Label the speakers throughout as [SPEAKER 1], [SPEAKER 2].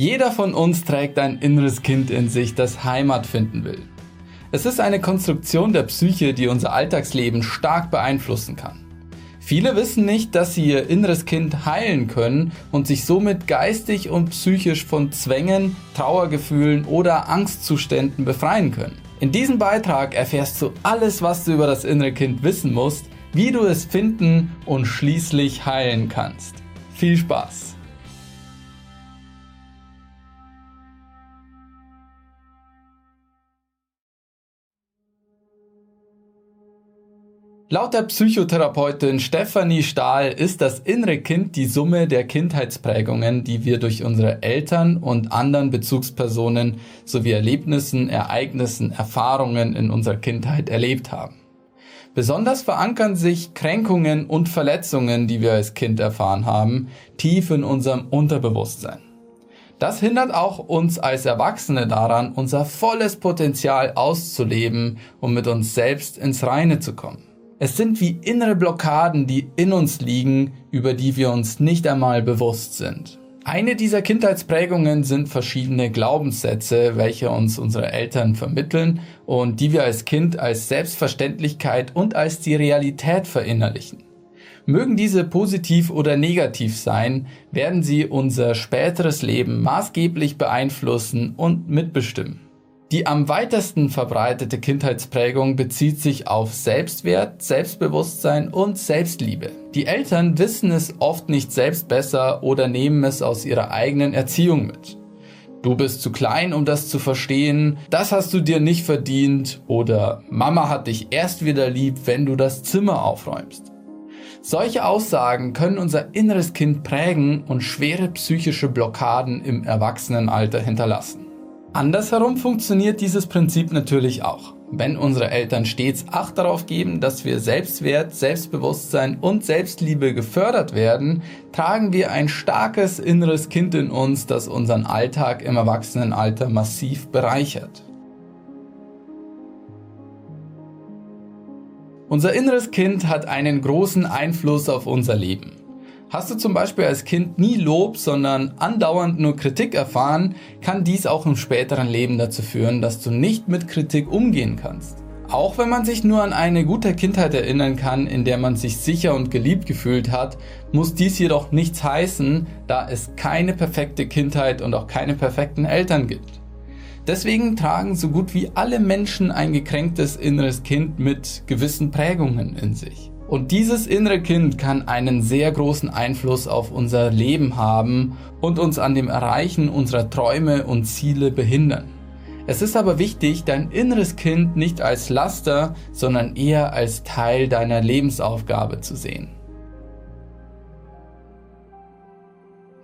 [SPEAKER 1] Jeder von uns trägt ein inneres Kind in sich, das Heimat finden will. Es ist eine Konstruktion der Psyche, die unser Alltagsleben stark beeinflussen kann. Viele wissen nicht, dass sie ihr inneres Kind heilen können und sich somit geistig und psychisch von Zwängen, Trauergefühlen oder Angstzuständen befreien können. In diesem Beitrag erfährst du alles, was du über das innere Kind wissen musst, wie du es finden und schließlich heilen kannst. Viel Spaß! Laut der Psychotherapeutin Stefanie Stahl ist das innere Kind die Summe der Kindheitsprägungen, die wir durch unsere Eltern und anderen Bezugspersonen sowie Erlebnissen, Ereignissen, Erfahrungen in unserer Kindheit erlebt haben. Besonders verankern sich Kränkungen und Verletzungen, die wir als Kind erfahren haben, tief in unserem Unterbewusstsein. Das hindert auch uns als Erwachsene daran, unser volles Potenzial auszuleben und mit uns selbst ins Reine zu kommen. Es sind wie innere Blockaden, die in uns liegen, über die wir uns nicht einmal bewusst sind. Eine dieser Kindheitsprägungen sind verschiedene Glaubenssätze, welche uns unsere Eltern vermitteln und die wir als Kind als Selbstverständlichkeit und als die Realität verinnerlichen. Mögen diese positiv oder negativ sein, werden sie unser späteres Leben maßgeblich beeinflussen und mitbestimmen. Die am weitesten verbreitete Kindheitsprägung bezieht sich auf Selbstwert, Selbstbewusstsein und Selbstliebe. Die Eltern wissen es oft nicht selbst besser oder nehmen es aus ihrer eigenen Erziehung mit. Du bist zu klein, um das zu verstehen, das hast du dir nicht verdient oder Mama hat dich erst wieder lieb, wenn du das Zimmer aufräumst. Solche Aussagen können unser inneres Kind prägen und schwere psychische Blockaden im Erwachsenenalter hinterlassen. Andersherum funktioniert dieses Prinzip natürlich auch. Wenn unsere Eltern stets Acht darauf geben, dass wir Selbstwert, Selbstbewusstsein und Selbstliebe gefördert werden, tragen wir ein starkes inneres Kind in uns, das unseren Alltag im Erwachsenenalter massiv bereichert. Unser inneres Kind hat einen großen Einfluss auf unser Leben. Hast du zum Beispiel als Kind nie Lob, sondern andauernd nur Kritik erfahren, kann dies auch im späteren Leben dazu führen, dass du nicht mit Kritik umgehen kannst. Auch wenn man sich nur an eine gute Kindheit erinnern kann, in der man sich sicher und geliebt gefühlt hat, muss dies jedoch nichts heißen, da es keine perfekte Kindheit und auch keine perfekten Eltern gibt. Deswegen tragen so gut wie alle Menschen ein gekränktes inneres Kind mit gewissen Prägungen in sich. Und dieses innere Kind kann einen sehr großen Einfluss auf unser Leben haben und uns an dem Erreichen unserer Träume und Ziele behindern. Es ist aber wichtig, dein inneres Kind nicht als Laster, sondern eher als Teil deiner Lebensaufgabe zu sehen.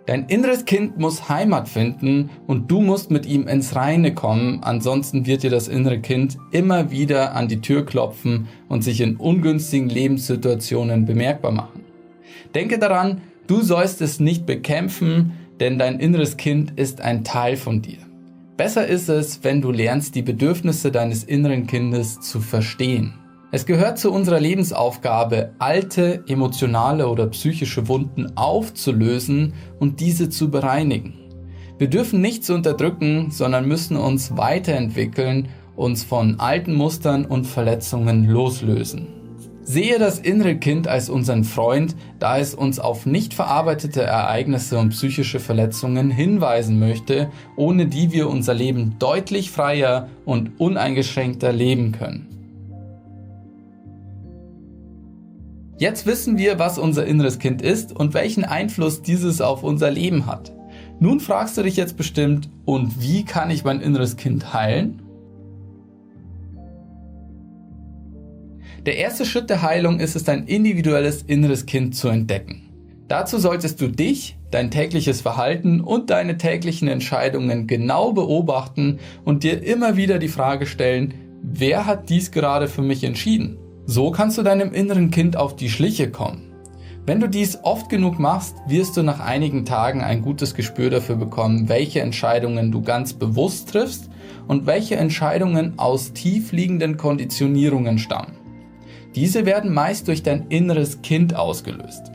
[SPEAKER 1] Dein inneres Kind muss Heimat finden und du musst mit ihm ins Reine kommen, ansonsten wird dir das innere Kind immer wieder an die Tür klopfen und sich in ungünstigen Lebenssituationen bemerkbar machen. Denke daran, du sollst es nicht bekämpfen, denn dein inneres Kind ist ein Teil von dir. Besser ist es, wenn du lernst, die Bedürfnisse deines inneren Kindes zu verstehen. Es gehört zu unserer Lebensaufgabe, alte emotionale oder psychische Wunden aufzulösen und diese zu bereinigen. Wir dürfen nichts unterdrücken, sondern müssen uns weiterentwickeln, uns von alten Mustern und Verletzungen loslösen. Sehe das innere Kind als unseren Freund, da es uns auf nicht verarbeitete Ereignisse und psychische Verletzungen hinweisen möchte, ohne die wir unser Leben deutlich freier und uneingeschränkter leben können. Jetzt wissen wir, was unser inneres Kind ist und welchen Einfluss dieses auf unser Leben hat. Nun fragst du dich jetzt bestimmt, und wie kann ich mein inneres Kind heilen? Der erste Schritt der Heilung ist es, dein individuelles inneres Kind zu entdecken. Dazu solltest du dich, dein tägliches Verhalten und deine täglichen Entscheidungen genau beobachten und dir immer wieder die Frage stellen, wer hat dies gerade für mich entschieden? So kannst du deinem inneren Kind auf die Schliche kommen. Wenn du dies oft genug machst, wirst du nach einigen Tagen ein gutes Gespür dafür bekommen, welche Entscheidungen du ganz bewusst triffst und welche Entscheidungen aus tief liegenden Konditionierungen stammen. Diese werden meist durch dein inneres Kind ausgelöst.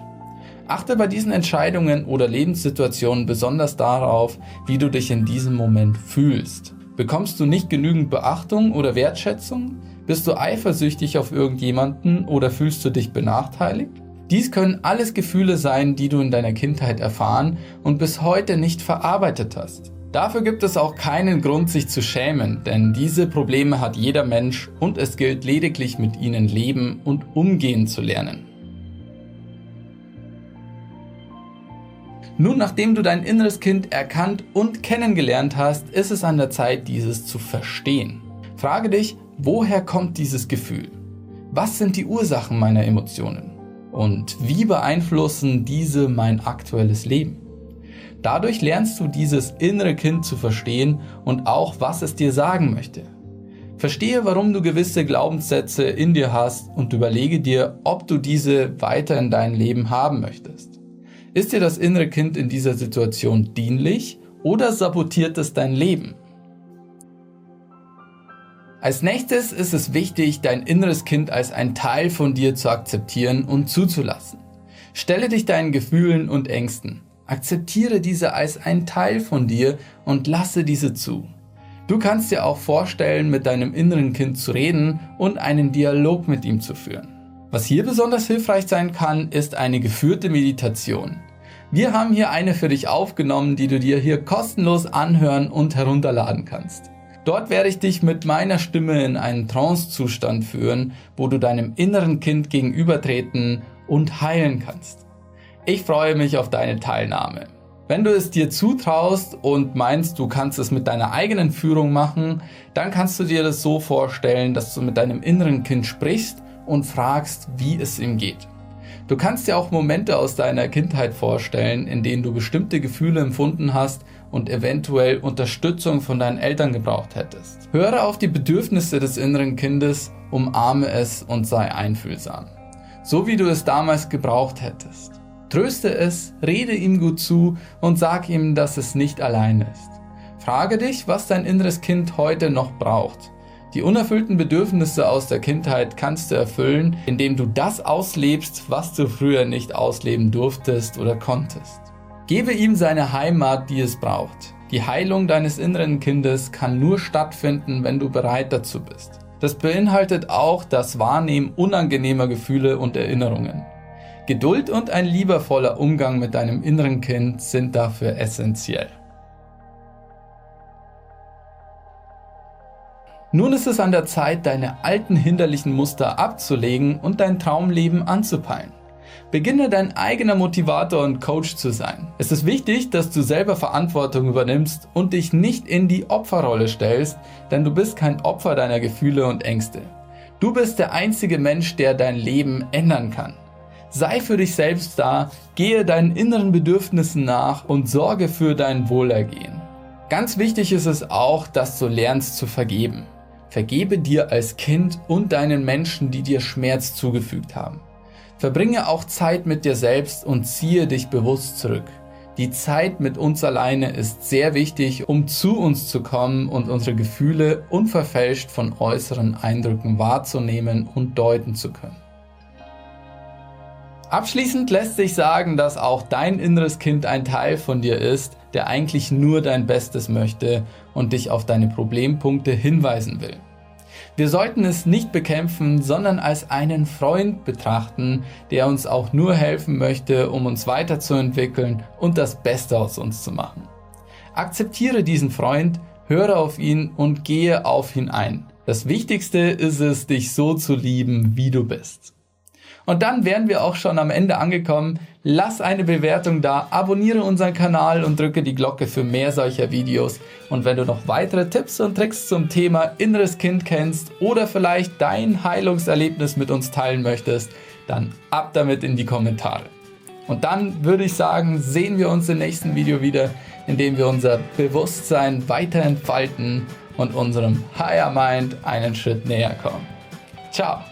[SPEAKER 1] Achte bei diesen Entscheidungen oder Lebenssituationen besonders darauf, wie du dich in diesem Moment fühlst. Bekommst du nicht genügend Beachtung oder Wertschätzung? Bist du eifersüchtig auf irgendjemanden oder fühlst du dich benachteiligt? Dies können alles Gefühle sein, die du in deiner Kindheit erfahren und bis heute nicht verarbeitet hast. Dafür gibt es auch keinen Grund, sich zu schämen, denn diese Probleme hat jeder Mensch und es gilt lediglich mit ihnen leben und umgehen zu lernen. Nun, nachdem du dein inneres Kind erkannt und kennengelernt hast, ist es an der Zeit, dieses zu verstehen. Frage dich, woher kommt dieses Gefühl? Was sind die Ursachen meiner Emotionen? Und wie beeinflussen diese mein aktuelles Leben? Dadurch lernst du dieses innere Kind zu verstehen und auch, was es dir sagen möchte. Verstehe, warum du gewisse Glaubenssätze in dir hast und überlege dir, ob du diese weiter in deinem Leben haben möchtest. Ist dir das innere Kind in dieser Situation dienlich oder sabotiert es dein Leben? Als nächstes ist es wichtig, dein inneres Kind als ein Teil von dir zu akzeptieren und zuzulassen. Stelle dich deinen Gefühlen und Ängsten. Akzeptiere diese als ein Teil von dir und lasse diese zu. Du kannst dir auch vorstellen, mit deinem inneren Kind zu reden und einen Dialog mit ihm zu führen. Was hier besonders hilfreich sein kann, ist eine geführte Meditation. Wir haben hier eine für dich aufgenommen, die du dir hier kostenlos anhören und herunterladen kannst. Dort werde ich dich mit meiner Stimme in einen Trance-Zustand führen, wo du deinem inneren Kind gegenübertreten und heilen kannst. Ich freue mich auf deine Teilnahme. Wenn du es dir zutraust und meinst, du kannst es mit deiner eigenen Führung machen, dann kannst du dir das so vorstellen, dass du mit deinem inneren Kind sprichst und fragst, wie es ihm geht. Du kannst dir auch Momente aus deiner Kindheit vorstellen, in denen du bestimmte Gefühle empfunden hast und eventuell Unterstützung von deinen Eltern gebraucht hättest. Höre auf die Bedürfnisse des inneren Kindes, umarme es und sei einfühlsam. So wie du es damals gebraucht hättest. Tröste es, rede ihm gut zu und sag ihm, dass es nicht allein ist. Frage dich, was dein inneres Kind heute noch braucht. Die unerfüllten Bedürfnisse aus der Kindheit kannst du erfüllen, indem du das auslebst, was du früher nicht ausleben durftest oder konntest. Gebe ihm seine Heimat, die es braucht. Die Heilung deines inneren Kindes kann nur stattfinden, wenn du bereit dazu bist. Das beinhaltet auch das Wahrnehmen unangenehmer Gefühle und Erinnerungen. Geduld und ein liebevoller Umgang mit deinem inneren Kind sind dafür essentiell. Nun ist es an der Zeit, deine alten hinderlichen Muster abzulegen und dein Traumleben anzupeilen. Beginne dein eigener Motivator und Coach zu sein. Es ist wichtig, dass du selber Verantwortung übernimmst und dich nicht in die Opferrolle stellst, denn du bist kein Opfer deiner Gefühle und Ängste. Du bist der einzige Mensch, der dein Leben ändern kann. Sei für dich selbst da, gehe deinen inneren Bedürfnissen nach und sorge für dein Wohlergehen. Ganz wichtig ist es auch, dass du lernst zu vergeben. Vergebe dir als Kind und deinen Menschen, die dir Schmerz zugefügt haben. Verbringe auch Zeit mit dir selbst und ziehe dich bewusst zurück. Die Zeit mit uns alleine ist sehr wichtig, um zu uns zu kommen und unsere Gefühle unverfälscht von äußeren Eindrücken wahrzunehmen und deuten zu können. Abschließend lässt sich sagen, dass auch dein inneres Kind ein Teil von dir ist, der eigentlich nur dein Bestes möchte und dich auf deine Problempunkte hinweisen will. Wir sollten es nicht bekämpfen, sondern als einen Freund betrachten, der uns auch nur helfen möchte, um uns weiterzuentwickeln und das Beste aus uns zu machen. Akzeptiere diesen Freund, höre auf ihn und gehe auf ihn ein. Das Wichtigste ist es, dich so zu lieben, wie du bist. Und dann wären wir auch schon am Ende angekommen. Lass eine Bewertung da, abonniere unseren Kanal und drücke die Glocke für mehr solcher Videos. Und wenn du noch weitere Tipps und Tricks zum Thema inneres Kind kennst oder vielleicht dein Heilungserlebnis mit uns teilen möchtest, dann ab damit in die Kommentare. Und dann würde ich sagen, sehen wir uns im nächsten Video wieder, in dem wir unser Bewusstsein weiter entfalten und unserem Higher Mind einen Schritt näher kommen. Ciao!